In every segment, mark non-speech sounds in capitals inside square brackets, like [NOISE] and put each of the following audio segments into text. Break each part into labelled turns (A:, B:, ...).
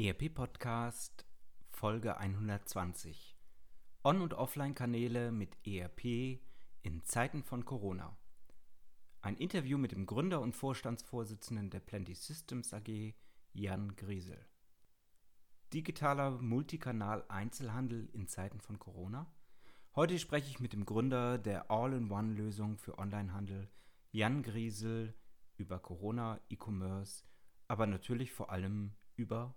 A: ERP Podcast Folge 120 On- und Offline-Kanäle mit ERP in Zeiten von Corona. Ein Interview mit dem Gründer und Vorstandsvorsitzenden der Plenty Systems AG, Jan Griesel. Digitaler Multikanal-Einzelhandel in Zeiten von Corona? Heute spreche ich mit dem Gründer der All-in-One-Lösung für Onlinehandel, Jan Griesel, über Corona, E-Commerce, aber natürlich vor allem über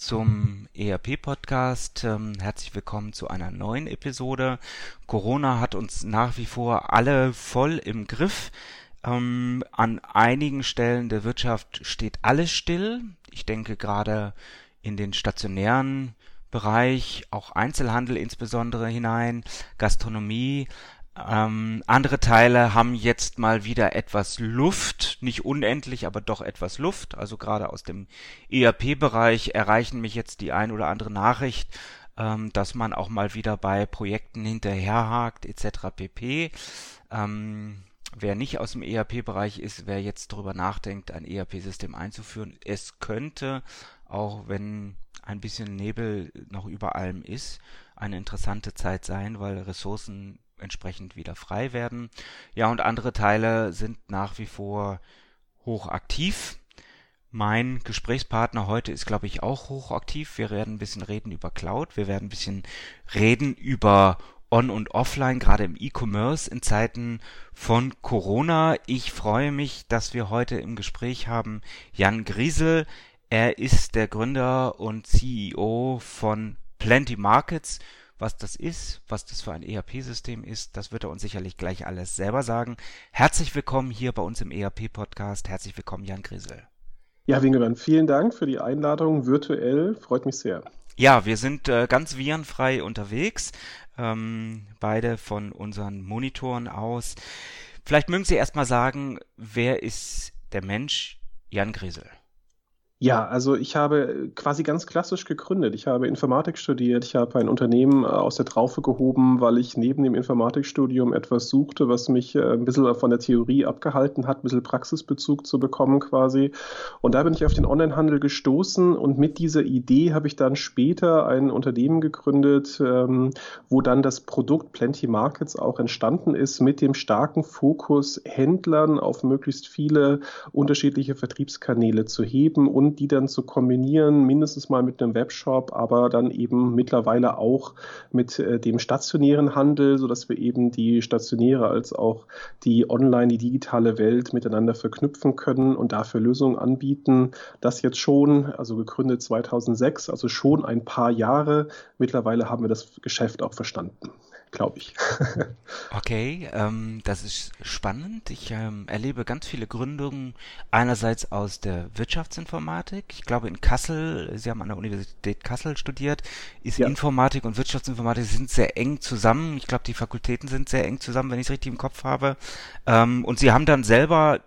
A: zum ERP-Podcast. Ähm, herzlich willkommen zu einer neuen Episode. Corona hat uns nach wie vor alle voll im Griff. Ähm, an einigen Stellen der Wirtschaft steht alles still. Ich denke gerade in den stationären Bereich, auch Einzelhandel insbesondere hinein, Gastronomie, ähm, andere Teile haben jetzt mal wieder etwas Luft, nicht unendlich, aber doch etwas Luft. Also gerade aus dem ERP-Bereich erreichen mich jetzt die ein oder andere Nachricht, ähm, dass man auch mal wieder bei Projekten hinterherhakt etc. pp. Ähm, wer nicht aus dem ERP-Bereich ist, wer jetzt darüber nachdenkt, ein ERP-System einzuführen, es könnte, auch wenn ein bisschen Nebel noch über allem ist, eine interessante Zeit sein, weil Ressourcen entsprechend wieder frei werden. Ja, und andere Teile sind nach wie vor hochaktiv. Mein Gesprächspartner heute ist, glaube ich, auch hochaktiv. Wir werden ein bisschen reden über Cloud. Wir werden ein bisschen reden über On- und Offline, gerade im E-Commerce in Zeiten von Corona. Ich freue mich, dass wir heute im Gespräch haben Jan Griesel. Er ist der Gründer und CEO von Plenty Markets. Was das ist, was das für ein ERP-System ist, das wird er uns sicherlich gleich alles selber sagen. Herzlich willkommen hier bei uns im ERP-Podcast. Herzlich willkommen, Jan Grisel.
B: Ja, Wingemann, vielen Dank für die Einladung virtuell. Freut mich sehr.
A: Ja, wir sind äh, ganz virenfrei unterwegs, ähm, beide von unseren Monitoren aus. Vielleicht mögen Sie erstmal sagen, wer ist der Mensch Jan Grisel?
B: Ja, also ich habe quasi ganz klassisch gegründet. Ich habe Informatik studiert. Ich habe ein Unternehmen äh, aus der Traufe gehoben, weil ich neben dem Informatikstudium etwas suchte, was mich äh, ein bisschen von der Theorie abgehalten hat, ein bisschen Praxisbezug zu bekommen quasi. Und da bin ich auf den Onlinehandel gestoßen und mit dieser Idee habe ich dann später ein Unternehmen gegründet, ähm, wo dann das Produkt Plenty Markets auch entstanden ist mit dem starken Fokus, Händlern auf möglichst viele unterschiedliche Vertriebskanäle zu heben und die dann zu kombinieren, mindestens mal mit einem Webshop, aber dann eben mittlerweile auch mit äh, dem stationären Handel, sodass wir eben die stationäre als auch die online, die digitale Welt miteinander verknüpfen können und dafür Lösungen anbieten. Das jetzt schon, also gegründet 2006, also schon ein paar Jahre. Mittlerweile haben wir das Geschäft auch verstanden glaube ich. [LAUGHS]
A: okay, ähm, das ist spannend. Ich ähm, erlebe ganz viele Gründungen einerseits aus der Wirtschaftsinformatik. Ich glaube in Kassel, Sie haben an der Universität Kassel studiert, ist ja. Informatik und Wirtschaftsinformatik sind sehr eng zusammen. Ich glaube, die Fakultäten sind sehr eng zusammen, wenn ich es richtig im Kopf habe. Ähm, und Sie haben dann selber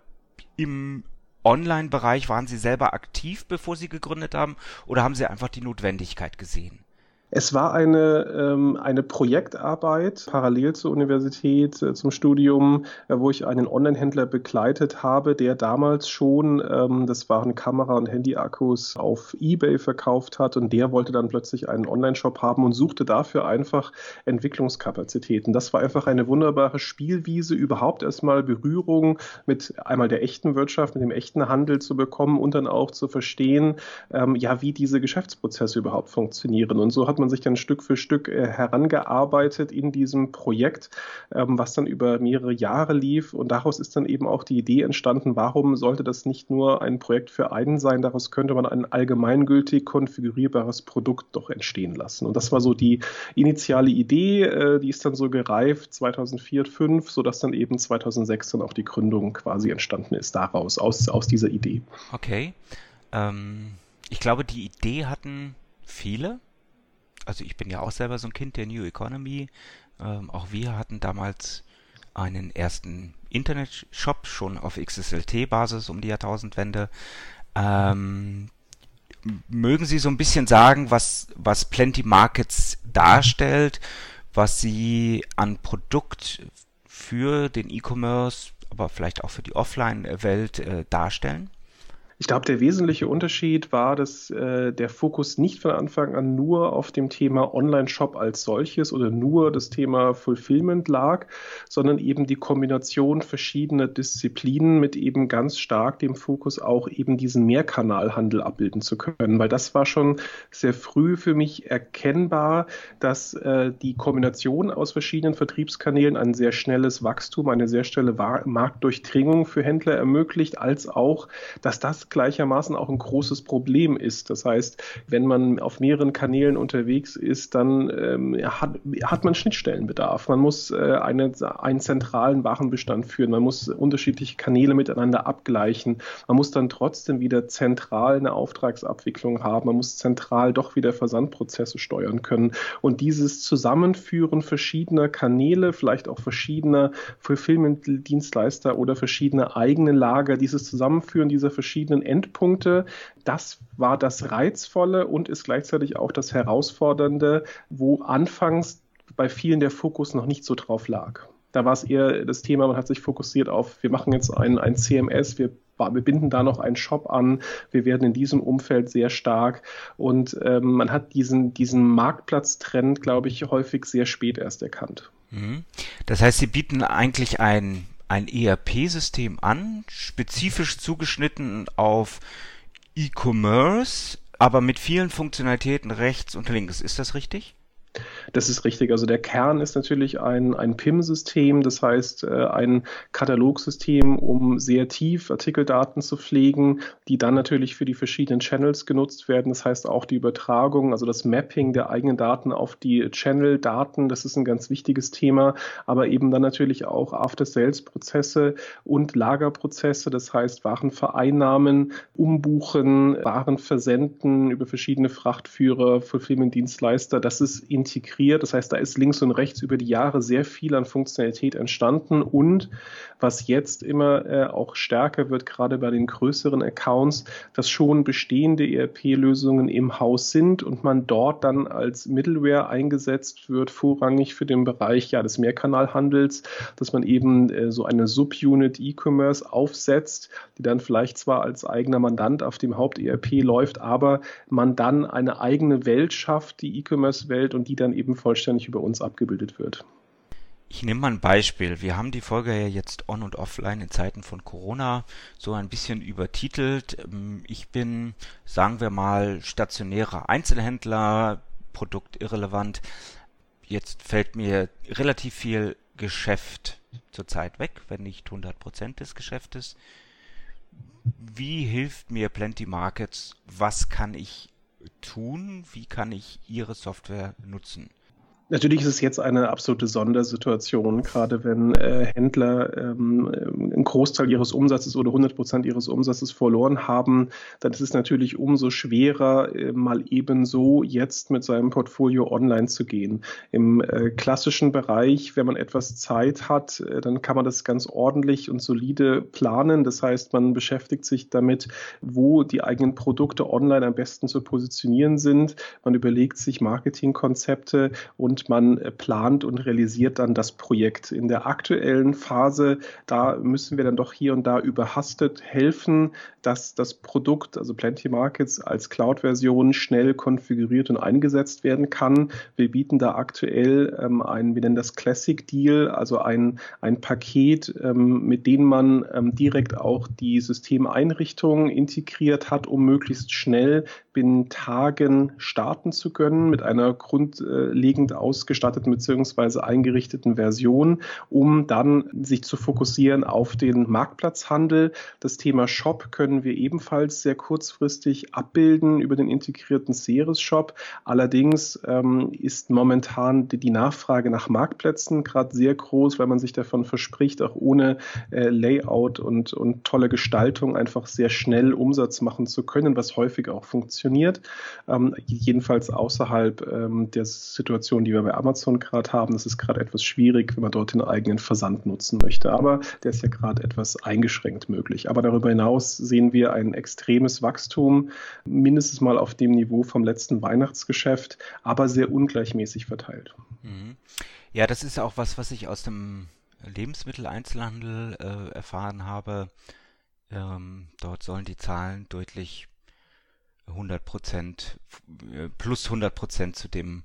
A: im Online-Bereich, waren Sie selber aktiv, bevor Sie gegründet haben, oder haben Sie einfach die Notwendigkeit gesehen?
B: Es war eine, ähm, eine Projektarbeit parallel zur Universität, äh, zum Studium, äh, wo ich einen Online-Händler begleitet habe, der damals schon, ähm, das waren Kamera- und Handy-Akkus, auf Ebay verkauft hat und der wollte dann plötzlich einen Online-Shop haben und suchte dafür einfach Entwicklungskapazitäten. Das war einfach eine wunderbare Spielwiese, überhaupt erstmal Berührung mit einmal der echten Wirtschaft, mit dem echten Handel zu bekommen und dann auch zu verstehen, ähm, ja, wie diese Geschäftsprozesse überhaupt funktionieren. Und so hat sich dann Stück für Stück äh, herangearbeitet in diesem Projekt, ähm, was dann über mehrere Jahre lief. Und daraus ist dann eben auch die Idee entstanden, warum sollte das nicht nur ein Projekt für einen sein, daraus könnte man ein allgemeingültig konfigurierbares Produkt doch entstehen lassen. Und das war so die initiale Idee, äh, die ist dann so gereift 2004, 2005, sodass dann eben 2006 dann auch die Gründung quasi entstanden ist daraus, aus, aus dieser Idee.
A: Okay. Ähm, ich glaube, die Idee hatten viele. Also ich bin ja auch selber so ein Kind der New Economy. Ähm, auch wir hatten damals einen ersten Internetshop schon auf XSLT-Basis um die Jahrtausendwende. Ähm, mögen Sie so ein bisschen sagen, was, was Plenty Markets darstellt, was Sie an Produkt für den E-Commerce, aber vielleicht auch für die Offline-Welt äh, darstellen?
B: Ich glaube, der wesentliche Unterschied war, dass äh, der Fokus nicht von Anfang an nur auf dem Thema Online-Shop als solches oder nur das Thema Fulfillment lag, sondern eben die Kombination verschiedener Disziplinen mit eben ganz stark dem Fokus auch eben diesen Mehrkanalhandel abbilden zu können, weil das war schon sehr früh für mich erkennbar, dass äh, die Kombination aus verschiedenen Vertriebskanälen ein sehr schnelles Wachstum, eine sehr schnelle Marktdurchdringung für Händler ermöglicht, als auch, dass das gleichermaßen auch ein großes Problem ist. Das heißt, wenn man auf mehreren Kanälen unterwegs ist, dann ähm, hat, hat man Schnittstellenbedarf. Man muss äh, eine, einen zentralen Warenbestand führen. Man muss unterschiedliche Kanäle miteinander abgleichen. Man muss dann trotzdem wieder zentral eine Auftragsabwicklung haben. Man muss zentral doch wieder Versandprozesse steuern können. Und dieses Zusammenführen verschiedener Kanäle, vielleicht auch verschiedener Fulfillment-Dienstleister oder verschiedene eigene Lager, dieses Zusammenführen dieser verschiedenen Endpunkte. Das war das Reizvolle und ist gleichzeitig auch das Herausfordernde, wo anfangs bei vielen der Fokus noch nicht so drauf lag. Da war es eher das Thema, man hat sich fokussiert auf, wir machen jetzt ein, ein CMS, wir wir binden da noch einen Shop an. Wir werden in diesem Umfeld sehr stark. Und ähm, man hat diesen, diesen Marktplatztrend, glaube ich, häufig sehr spät erst erkannt.
A: Mhm. Das heißt, Sie bieten eigentlich ein ein ERP-System an, spezifisch zugeschnitten auf E-Commerce, aber mit vielen Funktionalitäten rechts und links. Ist das richtig?
B: Das ist richtig. Also der Kern ist natürlich ein, ein PIM-System, das heißt äh, ein Katalogsystem, um sehr tief Artikeldaten zu pflegen, die dann natürlich für die verschiedenen Channels genutzt werden. Das heißt auch die Übertragung, also das Mapping der eigenen Daten auf die Channel-Daten, das ist ein ganz wichtiges Thema, aber eben dann natürlich auch After-Sales-Prozesse und Lagerprozesse, das heißt Warenvereinnahmen, Umbuchen, Waren versenden über verschiedene Frachtführer, Fulfillment-Dienstleister. Das ist in integriert. Das heißt, da ist links und rechts über die Jahre sehr viel an Funktionalität entstanden und was jetzt immer äh, auch stärker wird, gerade bei den größeren Accounts, dass schon bestehende ERP-Lösungen im Haus sind und man dort dann als Middleware eingesetzt wird, vorrangig für den Bereich ja, des Mehrkanalhandels, dass man eben äh, so eine Subunit E-Commerce aufsetzt, die dann vielleicht zwar als eigener Mandant auf dem Haupt-ERP läuft, aber man dann eine eigene Welt schafft, die E-Commerce-Welt und die die dann eben vollständig über uns abgebildet wird.
A: Ich nehme mal ein Beispiel. Wir haben die Folge ja jetzt on und offline in Zeiten von Corona so ein bisschen übertitelt. Ähm, ich bin, sagen wir mal, stationärer Einzelhändler, Produkt irrelevant. Jetzt fällt mir relativ viel Geschäft zurzeit weg, wenn nicht 100 Prozent des Geschäftes. Wie hilft mir Plenty Markets? Was kann ich tun? Wie kann ich Ihre Software nutzen?
B: Natürlich ist es jetzt eine absolute Sondersituation, gerade wenn äh, Händler ähm, einen Großteil ihres Umsatzes oder 100 Prozent ihres Umsatzes verloren haben, dann ist es natürlich umso schwerer, äh, mal ebenso jetzt mit seinem Portfolio online zu gehen. Im äh, klassischen Bereich, wenn man etwas Zeit hat, äh, dann kann man das ganz ordentlich und solide planen. Das heißt, man beschäftigt sich damit, wo die eigenen Produkte online am besten zu positionieren sind. Man überlegt sich Marketingkonzepte und man äh, plant und realisiert dann das Projekt. In der aktuellen Phase, da müssen wir dann doch hier und da überhastet helfen, dass das Produkt, also Plenty Markets als Cloud-Version schnell konfiguriert und eingesetzt werden kann. Wir bieten da aktuell ähm, ein, wir nennen das Classic Deal, also ein, ein Paket, ähm, mit dem man ähm, direkt auch die Systemeinrichtung integriert hat, um möglichst schnell binnen Tagen starten zu können mit einer grundlegend ausgestatteten bzw. eingerichteten Version, um dann sich zu fokussieren auf den Marktplatzhandel. Das Thema Shop können wir ebenfalls sehr kurzfristig abbilden über den integrierten Ceres Shop. Allerdings ähm, ist momentan die, die, Nachfrage nach Marktplätzen gerade sehr groß, weil man sich davon verspricht, auch ohne äh, Layout und, und tolle Gestaltung einfach sehr schnell Umsatz machen zu können, was häufig auch funktioniert. Ähm, jedenfalls außerhalb ähm, der Situation, die wir bei Amazon gerade haben. Das ist gerade etwas schwierig, wenn man dort den eigenen Versand nutzen möchte. Aber der ist ja gerade etwas eingeschränkt möglich. Aber darüber hinaus sehen wir ein extremes Wachstum, mindestens mal auf dem Niveau vom letzten Weihnachtsgeschäft, aber sehr ungleichmäßig verteilt. Mhm.
A: Ja, das ist auch was, was ich aus dem Lebensmitteleinzelhandel äh, erfahren habe. Ähm, dort sollen die Zahlen deutlich 100 Prozent, äh, plus 100 Prozent zu dem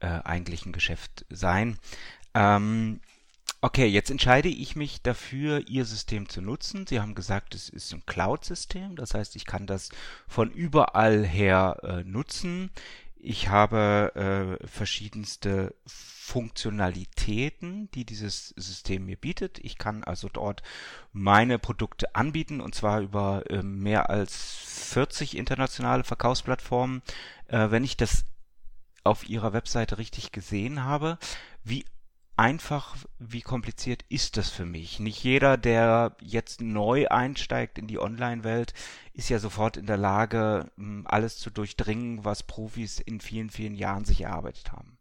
A: äh, eigentlichen Geschäft sein. Ähm, okay, jetzt entscheide ich mich dafür, Ihr System zu nutzen. Sie haben gesagt, es ist ein Cloud-System, das heißt, ich kann das von überall her äh, nutzen. Ich habe äh, verschiedenste Funktionalitäten, die dieses System mir bietet. Ich kann also dort meine Produkte anbieten und zwar über äh, mehr als 40 internationale Verkaufsplattformen. Äh, wenn ich das auf Ihrer Webseite richtig gesehen habe, wie einfach, wie kompliziert ist das für mich? Nicht jeder, der jetzt neu einsteigt in die Online-Welt, ist ja sofort in der Lage, alles zu durchdringen, was Profis in vielen, vielen Jahren sich erarbeitet haben.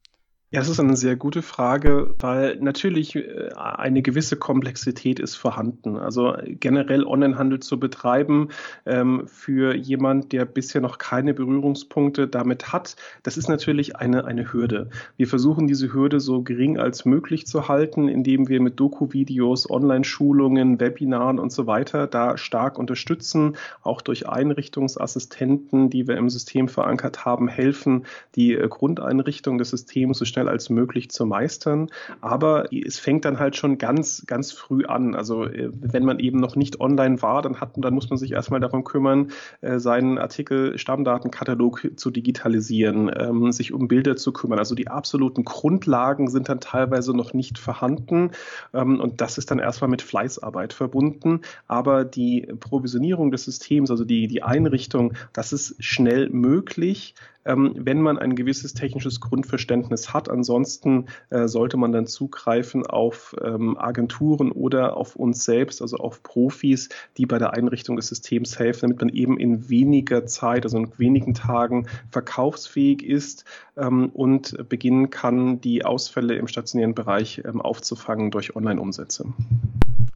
B: Ja, das ist eine sehr gute Frage, weil natürlich äh, eine gewisse Komplexität ist vorhanden. Also generell Onlinehandel zu betreiben ähm, für jemand, der bisher noch keine Berührungspunkte damit hat, das ist natürlich eine, eine Hürde. Wir versuchen diese Hürde so gering als möglich zu halten, indem wir mit Doku-Videos, Online-Schulungen, Webinaren und so weiter da stark unterstützen, auch durch Einrichtungsassistenten, die wir im System verankert haben, helfen, die äh, Grundeinrichtung des Systems so schnell schnell als möglich zu meistern. Aber es fängt dann halt schon ganz, ganz früh an. Also äh, wenn man eben noch nicht online war, dann hat, dann muss man sich erstmal darum kümmern, äh, seinen Artikel Stammdatenkatalog zu digitalisieren, ähm, sich um Bilder zu kümmern. Also die absoluten Grundlagen sind dann teilweise noch nicht vorhanden. Ähm, und das ist dann erstmal mit Fleißarbeit verbunden. Aber die Provisionierung des Systems, also die, die Einrichtung, das ist schnell möglich ähm, wenn man ein gewisses technisches Grundverständnis hat. Ansonsten äh, sollte man dann zugreifen auf ähm, Agenturen oder auf uns selbst, also auf Profis, die bei der Einrichtung des Systems helfen, damit man eben in weniger Zeit, also in wenigen Tagen verkaufsfähig ist ähm, und beginnen kann, die Ausfälle im stationären Bereich ähm, aufzufangen durch Online-Umsätze.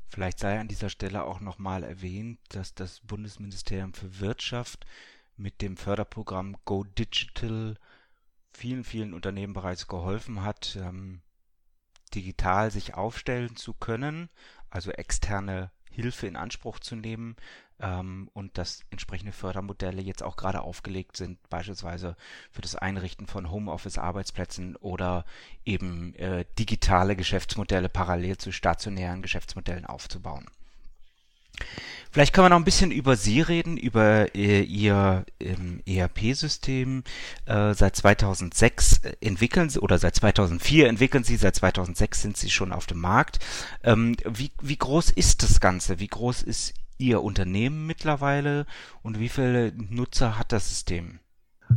A: Vielleicht sei an dieser Stelle auch nochmal erwähnt, dass das Bundesministerium für Wirtschaft mit dem Förderprogramm Go Digital vielen, vielen Unternehmen bereits geholfen hat, ähm, digital sich aufstellen zu können, also externe Hilfe in Anspruch zu nehmen ähm, und dass entsprechende Fördermodelle jetzt auch gerade aufgelegt sind, beispielsweise für das Einrichten von Homeoffice-Arbeitsplätzen oder eben äh, digitale Geschäftsmodelle parallel zu stationären Geschäftsmodellen aufzubauen. Vielleicht können wir noch ein bisschen über Sie reden, über äh, Ihr ähm, ERP-System. Äh, seit 2006 entwickeln Sie, oder seit 2004 entwickeln Sie, seit 2006 sind Sie schon auf dem Markt. Ähm, wie, wie groß ist das Ganze? Wie groß ist Ihr Unternehmen mittlerweile und wie viele Nutzer hat das System?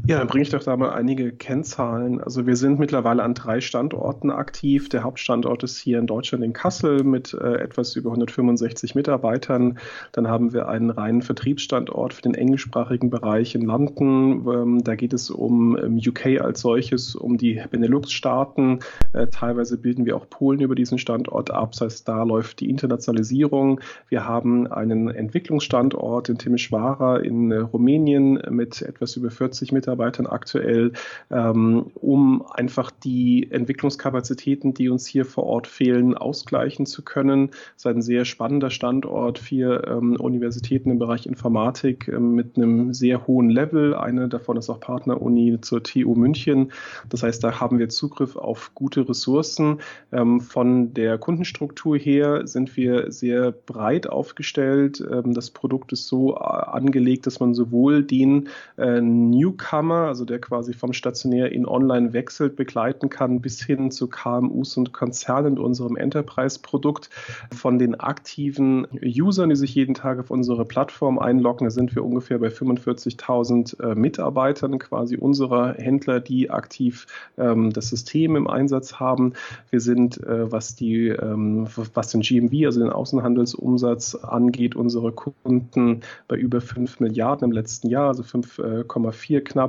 B: Ja, dann bringe ich doch da mal einige Kennzahlen. Also wir sind mittlerweile an drei Standorten aktiv. Der Hauptstandort ist hier in Deutschland in Kassel mit äh, etwas über 165 Mitarbeitern. Dann haben wir einen reinen Vertriebsstandort für den englischsprachigen Bereich in London. Ähm, da geht es um ähm, UK als solches, um die Benelux-Staaten. Äh, teilweise bilden wir auch Polen über diesen Standort ab. Das heißt, da läuft die Internationalisierung. Wir haben einen Entwicklungsstandort in Timișoara in äh, Rumänien mit etwas über 40 Mitarbeitern Mitarbeitern aktuell, ähm, um einfach die Entwicklungskapazitäten, die uns hier vor Ort fehlen, ausgleichen zu können. Es ist ein sehr spannender Standort, vier ähm, Universitäten im Bereich Informatik ähm, mit einem sehr hohen Level. Eine davon ist auch Partneruni zur TU München. Das heißt, da haben wir Zugriff auf gute Ressourcen. Ähm, von der Kundenstruktur her sind wir sehr breit aufgestellt. Ähm, das Produkt ist so äh, angelegt, dass man sowohl den äh, Newcomer, also der quasi vom Stationär in Online wechselt, begleiten kann, bis hin zu KMUs und Konzernen in unserem Enterprise-Produkt. Von den aktiven Usern, die sich jeden Tag auf unsere Plattform einloggen, sind wir ungefähr bei 45.000 äh, Mitarbeitern, quasi unserer Händler, die aktiv ähm, das System im Einsatz haben. Wir sind, äh, was die, ähm, was den GMV, also den Außenhandelsumsatz angeht, unsere Kunden bei über 5 Milliarden im letzten Jahr, also 5,4 knapp.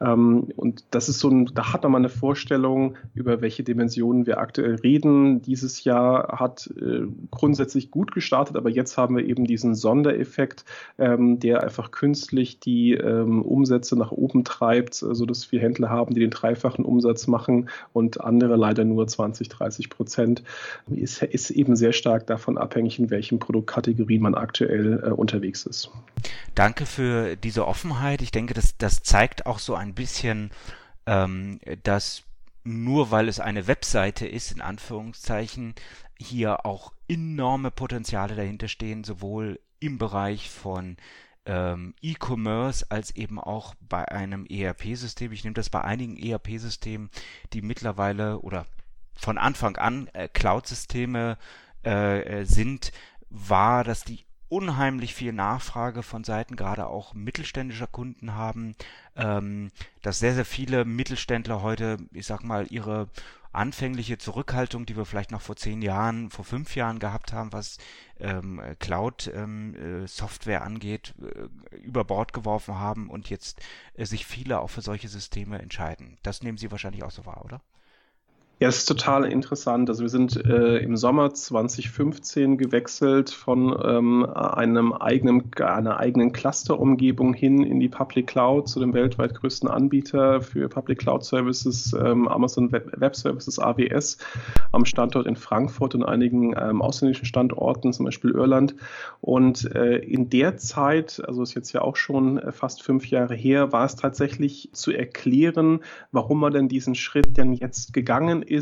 B: Ähm, und das ist so ein, da hat man mal eine Vorstellung, über welche Dimensionen wir aktuell reden. Dieses Jahr hat äh, grundsätzlich gut gestartet, aber jetzt haben wir eben diesen Sondereffekt, ähm, der einfach künstlich die ähm, Umsätze nach oben treibt, sodass wir Händler haben, die den dreifachen Umsatz machen und andere leider nur 20, 30 Prozent. Ist, ist eben sehr stark davon abhängig, in welchen Produktkategorien man aktuell äh, unterwegs ist.
A: Danke für diese Offenheit. Ich denke, das, das zeigt auch so ein bisschen, ähm, dass nur weil es eine Webseite ist, in Anführungszeichen, hier auch enorme Potenziale dahinter stehen, sowohl im Bereich von ähm, E-Commerce als eben auch bei einem ERP-System. Ich nehme das bei einigen ERP-Systemen, die mittlerweile oder von Anfang an äh, Cloud-Systeme äh, äh, sind, war, dass die unheimlich viel Nachfrage von Seiten gerade auch mittelständischer Kunden haben, ähm, dass sehr, sehr viele Mittelständler heute, ich sag mal, ihre anfängliche Zurückhaltung, die wir vielleicht noch vor zehn Jahren, vor fünf Jahren gehabt haben, was ähm, Cloud-Software ähm, äh, angeht, äh, über Bord geworfen haben und jetzt äh, sich viele auch für solche Systeme entscheiden. Das nehmen Sie wahrscheinlich auch so wahr, oder?
B: Ja, es ist total interessant. Also wir sind äh, im Sommer 2015 gewechselt von ähm, einem eigenen, einer eigenen Clusterumgebung hin in die Public Cloud zu dem weltweit größten Anbieter für Public Cloud Services, ähm, Amazon Web, Web, Services AWS, am Standort in Frankfurt und einigen ähm, ausländischen Standorten, zum Beispiel Irland. Und äh, in der Zeit, also ist jetzt ja auch schon äh, fast fünf Jahre her, war es tatsächlich zu erklären, warum man denn diesen Schritt denn jetzt gegangen ist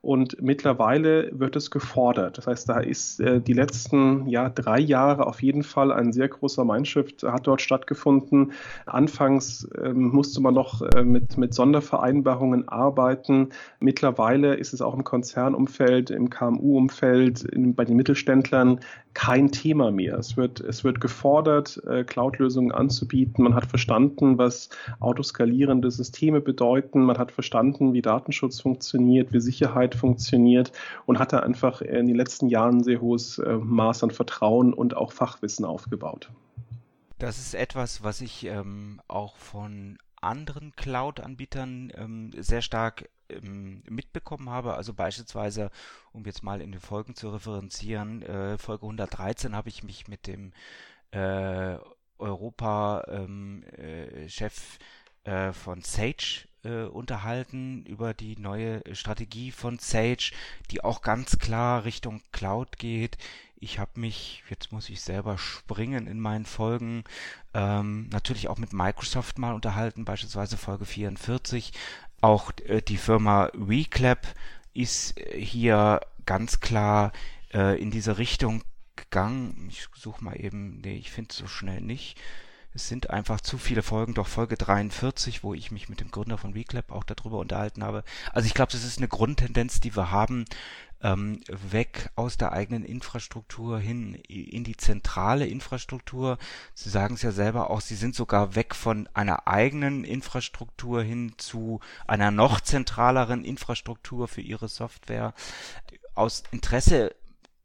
B: und mittlerweile wird es gefordert. Das heißt, da ist äh, die letzten ja, drei Jahre auf jeden Fall ein sehr großer Mindshift hat dort stattgefunden. Anfangs ähm, musste man noch äh, mit, mit Sondervereinbarungen arbeiten. Mittlerweile ist es auch im Konzernumfeld, im KMU-Umfeld, bei den Mittelständlern kein Thema mehr. Es wird, es wird gefordert, äh, Cloud-Lösungen anzubieten. Man hat verstanden, was autoskalierende Systeme bedeuten. Man hat verstanden, wie Datenschutz funktioniert, wie Sicherheit funktioniert und hat da einfach in den letzten Jahren ein sehr hohes äh, Maß an Vertrauen und auch Fachwissen aufgebaut.
A: Das ist etwas, was ich ähm, auch von anderen Cloud-Anbietern ähm, sehr stark ähm, mitbekommen habe. Also beispielsweise, um jetzt mal in den Folgen zu referenzieren, äh, Folge 113 habe ich mich mit dem äh, Europa-Chef ähm, äh, äh, von Sage äh, unterhalten über die neue Strategie von Sage, die auch ganz klar Richtung Cloud geht. Ich habe mich, jetzt muss ich selber springen in meinen Folgen, ähm, natürlich auch mit Microsoft mal unterhalten, beispielsweise Folge 44. Auch äh, die Firma Reclap ist äh, hier ganz klar äh, in diese Richtung gegangen. Ich suche mal eben, nee, ich finde es so schnell nicht. Es sind einfach zu viele Folgen, doch Folge 43, wo ich mich mit dem Gründer von WeClap auch darüber unterhalten habe. Also ich glaube, das ist eine Grundtendenz, die wir haben, ähm, weg aus der eigenen Infrastruktur hin in die zentrale Infrastruktur. Sie sagen es ja selber auch, Sie sind sogar weg von einer eigenen Infrastruktur hin zu einer noch zentraleren Infrastruktur für Ihre Software. Aus Interesse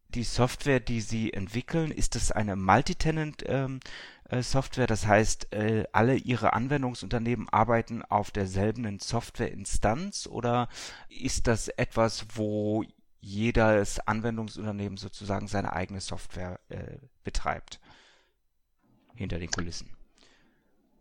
A: die Software, die Sie entwickeln, ist es eine Multitenant ähm, äh, Software. Das heißt, äh, alle Ihre Anwendungsunternehmen arbeiten auf derselben Softwareinstanz oder ist das etwas, wo jedes Anwendungsunternehmen sozusagen seine eigene Software äh, betreibt? Hinter den Kulissen.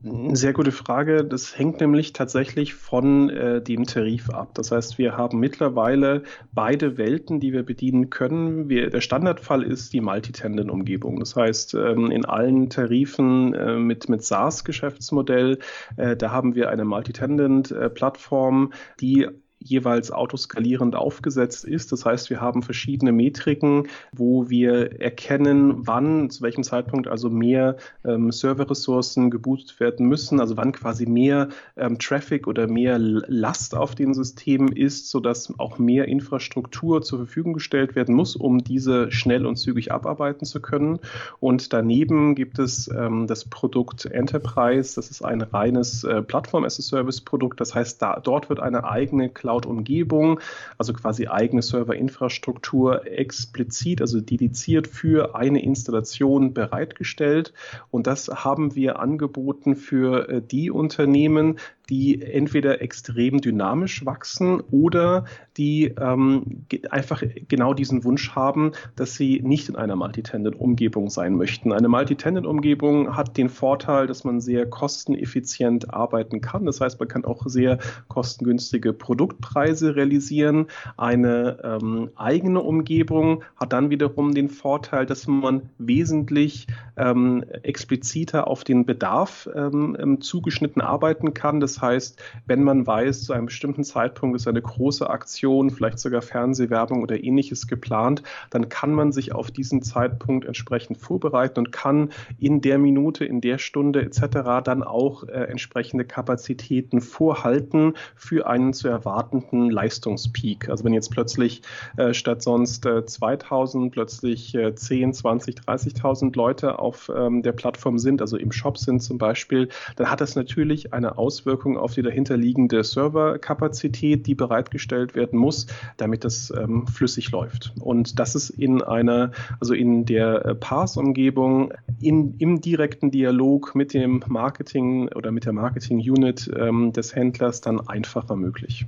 B: Sehr gute Frage. Das hängt nämlich tatsächlich von äh, dem Tarif ab. Das heißt, wir haben mittlerweile beide Welten, die wir bedienen können. Wir, der Standardfall ist die Multitenant-Umgebung. Das heißt, ähm, in allen Tarifen äh, mit, mit SaaS-Geschäftsmodell, äh, da haben wir eine Multitenant-Plattform, die jeweils autoskalierend aufgesetzt ist. Das heißt, wir haben verschiedene Metriken, wo wir erkennen, wann, zu welchem Zeitpunkt also mehr ähm, Serverressourcen gebootet werden müssen, also wann quasi mehr ähm, Traffic oder mehr Last auf den Systemen ist, sodass auch mehr Infrastruktur zur Verfügung gestellt werden muss, um diese schnell und zügig abarbeiten zu können. Und daneben gibt es ähm, das Produkt Enterprise, das ist ein reines äh, Plattform-as-a-Service-Produkt. Das heißt, da, dort wird eine eigene Cloud Cloud-Umgebung, also quasi eigene Serverinfrastruktur explizit, also dediziert für eine Installation bereitgestellt. Und das haben wir angeboten für äh, die Unternehmen, die entweder extrem dynamisch wachsen oder die ähm, einfach genau diesen Wunsch haben, dass sie nicht in einer Multitenant-Umgebung sein möchten. Eine Multitenant-Umgebung hat den Vorteil, dass man sehr kosteneffizient arbeiten kann. Das heißt, man kann auch sehr kostengünstige Produktpreise realisieren. Eine ähm, eigene Umgebung hat dann wiederum den Vorteil, dass man wesentlich ähm, expliziter auf den Bedarf ähm, ähm zugeschnitten arbeiten kann. Das heißt, wenn man weiß, zu einem bestimmten Zeitpunkt ist eine große Aktion, vielleicht sogar Fernsehwerbung oder ähnliches geplant, dann kann man sich auf diesen Zeitpunkt entsprechend vorbereiten und kann in der Minute, in der Stunde etc. dann auch äh, entsprechende Kapazitäten vorhalten für einen zu erwartenden Leistungspeak. Also wenn jetzt plötzlich äh, statt sonst äh, 2000 plötzlich äh, 10, 20, 30.000 Leute auf ähm, der Plattform sind, also im Shop sind zum Beispiel, dann hat das natürlich eine Auswirkung Auswirkungen auf die dahinterliegende Serverkapazität, die bereitgestellt werden muss, damit das ähm, flüssig läuft. Und das ist in einer, also in der äh, PaaS-Umgebung, im direkten Dialog mit dem Marketing oder mit der Marketing-Unit ähm, des Händlers dann einfacher möglich.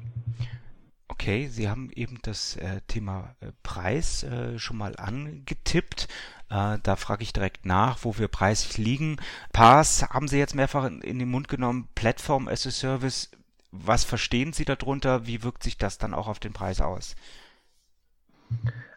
A: Okay, Sie haben eben das äh, Thema äh, Preis äh, schon mal angetippt. Äh, da frage ich direkt nach, wo wir preislich liegen. PaaS haben Sie jetzt mehrfach in, in den Mund genommen. Plattform as a Service. Was verstehen Sie darunter? Wie wirkt sich das dann auch auf den Preis aus?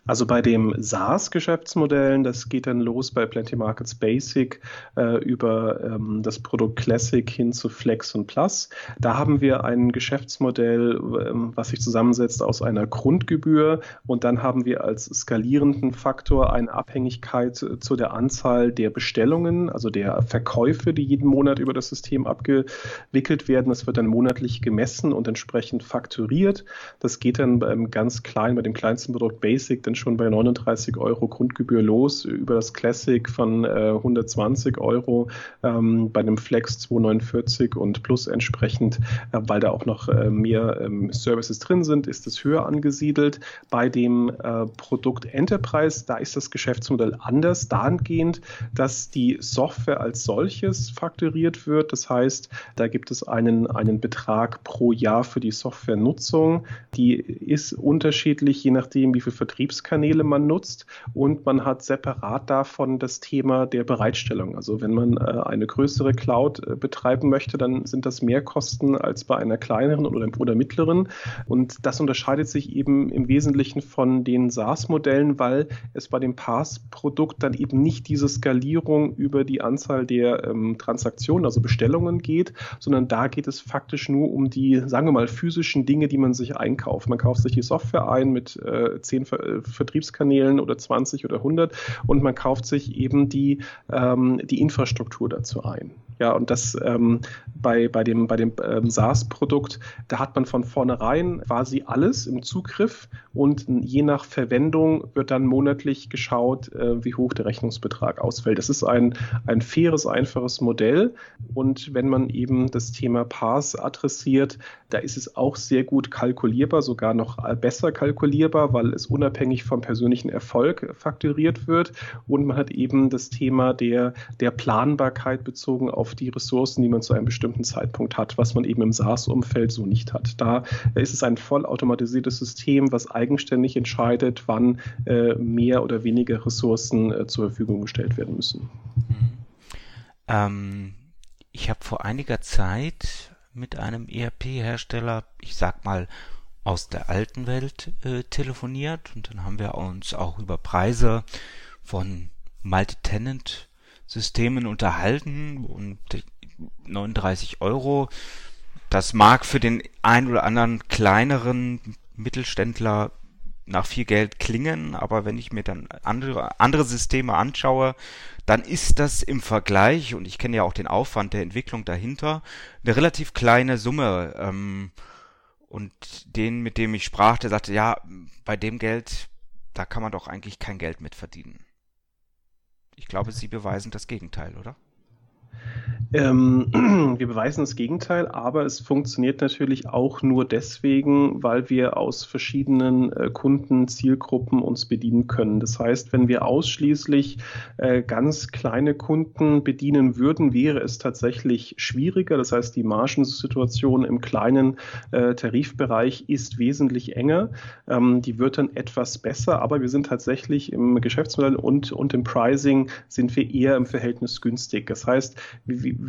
B: Also bei dem SaaS-Geschäftsmodellen, das geht dann los bei Plenty Markets Basic äh, über ähm, das Produkt Classic hin zu Flex und Plus. Da haben wir ein Geschäftsmodell, ähm, was sich zusammensetzt aus einer Grundgebühr und dann haben wir als skalierenden Faktor eine Abhängigkeit zu der Anzahl der Bestellungen, also der Verkäufe, die jeden Monat über das System abgewickelt werden. Das wird dann monatlich gemessen und entsprechend fakturiert. Das geht dann ganz kleinen, bei dem kleinsten Produkt Basic, dann schon bei 39 Euro Grundgebühr los, über das Classic von äh, 120 Euro, ähm, bei dem Flex 249 und plus entsprechend, äh, weil da auch noch äh, mehr ähm, Services drin sind, ist es höher angesiedelt. Bei dem äh, Produkt Enterprise, da ist das Geschäftsmodell anders, dahingehend, dass die Software als solches fakturiert wird. Das heißt, da gibt es einen, einen Betrag pro Jahr für die Softwarenutzung. Die ist unterschiedlich, je nachdem, wie viel Vertriebs Vertriebskanäle man nutzt und man hat separat davon das Thema der Bereitstellung. Also wenn man äh, eine größere Cloud äh, betreiben möchte, dann sind das mehr Kosten als bei einer kleineren oder, oder mittleren. Und das unterscheidet sich eben im Wesentlichen von den SaaS-Modellen, weil es bei dem PaaS-Produkt dann eben nicht diese Skalierung über die Anzahl der ähm, Transaktionen, also Bestellungen geht, sondern da geht es faktisch nur um die, sagen wir mal, physischen Dinge, die man sich einkauft. Man kauft sich die Software ein mit äh, zehn Vertriebskanälen oder 20 oder 100 und man kauft sich eben die, ähm, die Infrastruktur dazu ein. Ja, und das ähm, bei, bei dem, bei dem ähm, SaaS-Produkt, da hat man von vornherein quasi alles im Zugriff und je nach Verwendung wird dann monatlich geschaut, äh, wie hoch der Rechnungsbetrag ausfällt. Das ist ein, ein faires, einfaches Modell und wenn man eben das Thema PaaS adressiert, da ist es auch sehr gut kalkulierbar, sogar noch besser kalkulierbar, weil es unabhängig vom persönlichen Erfolg fakturiert wird und man hat eben das Thema der, der Planbarkeit bezogen auf auf die Ressourcen, die man zu einem bestimmten Zeitpunkt hat, was man eben im SaaS-Umfeld so nicht hat. Da ist es ein vollautomatisiertes System, was eigenständig entscheidet, wann äh, mehr oder weniger Ressourcen äh, zur Verfügung gestellt werden müssen.
A: Mhm. Ähm ich habe vor einiger Zeit mit einem ERP-Hersteller, ich sag mal aus der alten Welt, äh, telefoniert und dann haben wir uns auch über Preise von Multi-Tenant-Systemen unterhalten und 39 Euro. Das mag für den ein oder anderen kleineren Mittelständler nach viel Geld klingen, aber wenn ich mir dann andere, andere Systeme anschaue, dann ist das im Vergleich, und ich kenne ja auch den Aufwand der Entwicklung dahinter, eine relativ kleine Summe. Ähm, und den, mit dem ich sprach, der sagte, ja, bei dem Geld, da kann man doch eigentlich kein Geld mit verdienen. Ich glaube, Sie beweisen das Gegenteil, oder?
B: Ähm, [CLEARS THROAT] wir beweisen das Gegenteil, aber es funktioniert natürlich auch nur deswegen, weil wir aus verschiedenen äh, Kundenzielgruppen uns bedienen können. Das heißt, wenn wir ausschließlich äh, ganz kleine Kunden bedienen würden, wäre es tatsächlich schwieriger. Das heißt, die Margensituation im kleinen äh, Tarifbereich ist wesentlich enger. Ähm, die wird dann etwas besser, aber wir sind tatsächlich im Geschäftsmodell und, und im Pricing sind wir eher im Verhältnis günstig. Das heißt,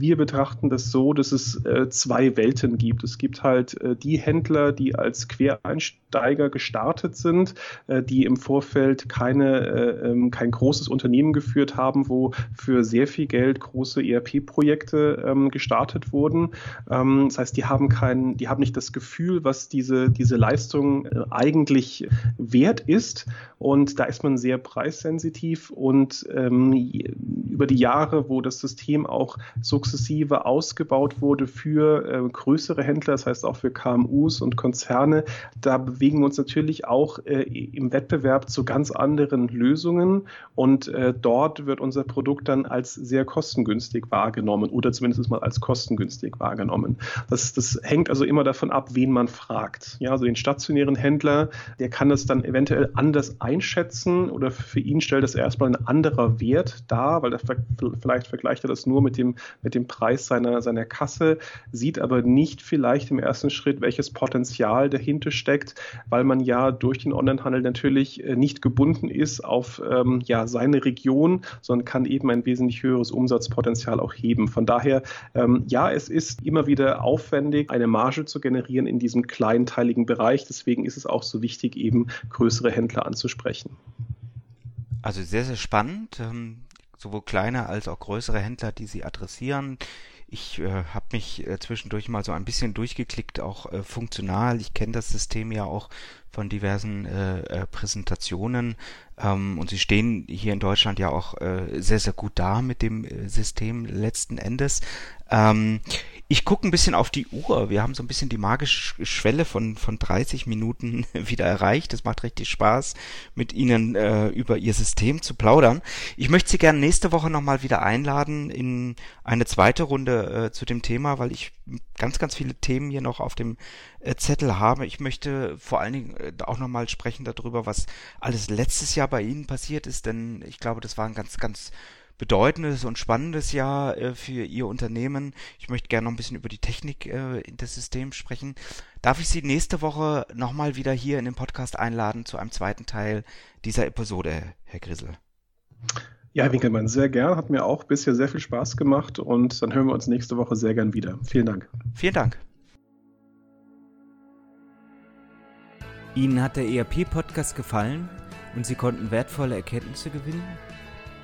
B: wir betrachten das so, dass es äh, zwei Welten gibt. Es gibt halt äh, die Händler, die als Quereinsteiger gestartet sind, äh, die im Vorfeld keine, äh, ähm, kein großes Unternehmen geführt haben, wo für sehr viel Geld große ERP-Projekte ähm, gestartet wurden. Ähm, das heißt, die haben kein, die haben nicht das Gefühl, was diese, diese Leistung äh, eigentlich wert ist. Und da ist man sehr preissensitiv und ähm, über die Jahre, wo das System auch sukzessive ausgebaut wurde für äh, größere Händler, das heißt auch für KMUs und Konzerne. Da bewegen wir uns natürlich auch äh, im Wettbewerb zu ganz anderen Lösungen und äh, dort wird unser Produkt dann als sehr kostengünstig wahrgenommen oder zumindest mal als kostengünstig wahrgenommen. Das, das hängt also immer davon ab, wen man fragt. Ja, also den stationären Händler, der kann das dann eventuell anders einschätzen oder für ihn stellt das erstmal ein anderer Wert dar, weil er vielleicht vergleicht er das nur mit dem mit dem Preis seiner, seiner Kasse, sieht aber nicht vielleicht im ersten Schritt, welches Potenzial dahinter steckt, weil man ja durch den Onlinehandel natürlich äh, nicht gebunden ist auf ähm, ja, seine Region, sondern kann eben ein wesentlich höheres Umsatzpotenzial auch heben. Von daher, ähm, ja, es ist immer wieder aufwendig, eine Marge zu generieren in diesem kleinteiligen Bereich. Deswegen ist es auch so wichtig, eben größere Händler anzusprechen.
A: Also sehr, sehr spannend. Sowohl kleine als auch größere Händler, die sie adressieren. Ich äh, habe mich äh, zwischendurch mal so ein bisschen durchgeklickt, auch äh, funktional. Ich kenne das System ja auch von diversen äh, äh, Präsentationen ähm, und sie stehen hier in Deutschland ja auch äh, sehr, sehr gut da mit dem äh, System letzten Endes. Ähm, ich gucke ein bisschen auf die Uhr. Wir haben so ein bisschen die magische Schwelle von, von 30 Minuten [LAUGHS] wieder erreicht. Es macht richtig Spaß, mit Ihnen äh, über Ihr System zu plaudern. Ich möchte Sie gerne nächste Woche nochmal wieder einladen in eine zweite Runde äh, zu dem Thema, weil ich ganz, ganz viele Themen hier noch auf dem äh, Zettel habe. Ich möchte vor allen Dingen äh, auch nochmal sprechen darüber, was alles letztes Jahr bei Ihnen passiert ist, denn ich glaube, das war ein ganz, ganz bedeutendes und spannendes Jahr äh, für Ihr Unternehmen. Ich möchte gerne noch ein bisschen über die Technik äh, des Systems sprechen. Darf ich Sie nächste Woche nochmal wieder hier in den Podcast einladen zu einem zweiten Teil dieser Episode, Herr Grissel?
B: Ja, Herr Winkelmann, sehr gern. Hat mir auch bisher sehr viel Spaß gemacht und dann hören wir uns nächste Woche sehr gern wieder. Vielen Dank.
A: Vielen Dank. Ihnen hat der ERP-Podcast gefallen und Sie konnten wertvolle Erkenntnisse gewinnen?